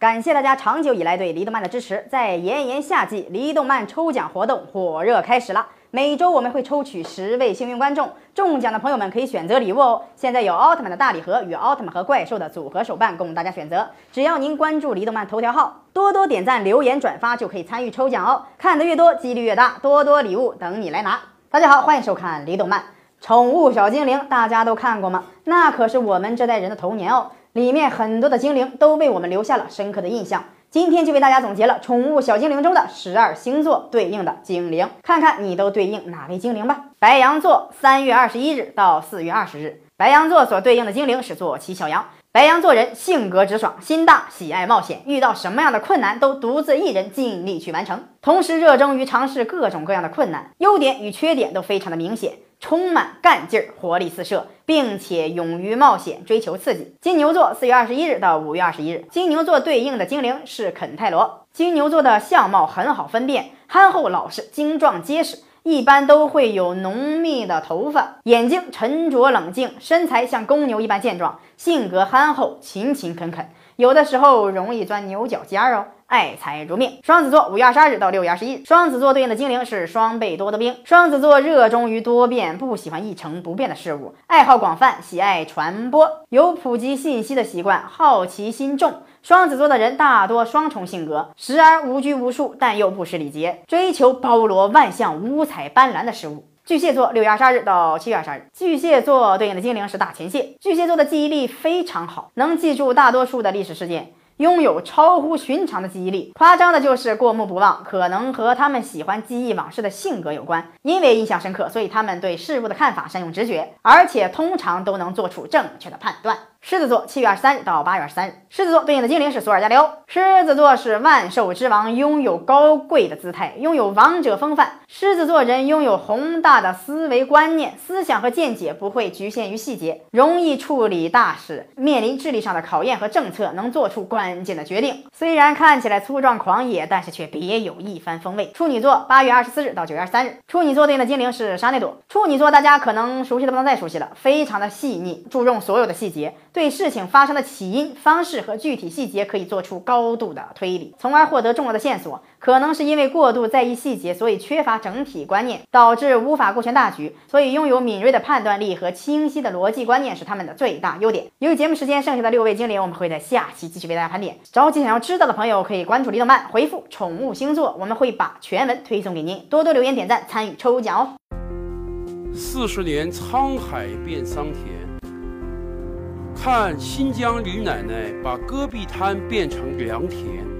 感谢大家长久以来对黎动漫的支持。在炎炎夏季，黎动漫抽奖活动火热开始了。每周我们会抽取十位幸运观众，中奖的朋友们可以选择礼物哦。现在有奥特曼的大礼盒与奥特曼和怪兽的组合手办供大家选择。只要您关注黎动漫头条号，多多点赞、留言、转发，就可以参与抽奖哦。看得越多，几率越大，多多礼物等你来拿。大家好，欢迎收看黎动漫。宠物小精灵大家都看过吗？那可是我们这代人的童年哦。里面很多的精灵都为我们留下了深刻的印象。今天就为大家总结了宠物小精灵中的十二星座对应的精灵，看看你都对应哪位精灵吧。白羊座，三月二十一日到四月二十日，白羊座所对应的精灵是坐骑小羊。白羊座人性格直爽，心大，喜爱冒险，遇到什么样的困难都独自一人尽力去完成，同时热衷于尝试各种各样的困难，优点与缺点都非常的明显。充满干劲儿，活力四射，并且勇于冒险，追求刺激。金牛座四月二十一日到五月二十一日，金牛座对应的精灵是肯泰罗。金牛座的相貌很好分辨，憨厚老实，精壮结实，一般都会有浓密的头发，眼睛沉着冷静，身材像公牛一般健壮，性格憨厚，勤勤恳恳，有的时候容易钻牛角尖哦。爱财如命，双子座五月二十二日到六月二十一，双子座对应的精灵是双倍多的兵。双子座热衷于多变，不喜欢一成不变的事物，爱好广泛，喜爱传播，有普及信息的习惯，好奇心重。双子座的人大多双重性格，时而无拘无束，但又不失礼节，追求包罗万象、五彩斑斓的事物。巨蟹座六月二十二日到七月二十二日，巨蟹座对应的精灵是大前蟹。巨蟹座的记忆力非常好，能记住大多数的历史事件。拥有超乎寻常的记忆力，夸张的就是过目不忘，可能和他们喜欢记忆往事的性格有关。因为印象深刻，所以他们对事物的看法善用直觉，而且通常都能做出正确的判断。狮子座七月二十三日到八月二十三日，狮子座对应的精灵是索尔加里欧。狮子座是万兽之王，拥有高贵的姿态，拥有王者风范。狮子座人拥有宏大的思维观念，思想和见解不会局限于细节，容易处理大事，面临智力上的考验和政策，能做出管关键的决定。虽然看起来粗壮狂野，但是却别有一番风味。处女座八月二十四日到九月二十三日，处女座对应的精灵是沙内朵。处女座大家可能熟悉的不能再熟悉了，非常的细腻，注重所有的细节。对事情发生的起因、方式和具体细节可以做出高度的推理，从而获得重要的线索。可能是因为过度在意细节，所以缺乏整体观念，导致无法顾全大局。所以拥有敏锐的判断力和清晰的逻辑观念是他们的最大优点。由于节目时间，剩下的六位精灵我们会在下期继续为大家盘点。着急想要知道的朋友可以关注李动漫，回复宠物星座，我们会把全文推送给您。多多留言点赞，参与抽奖哦。四十年沧海变桑田。看新疆李奶奶把戈壁滩变成良田。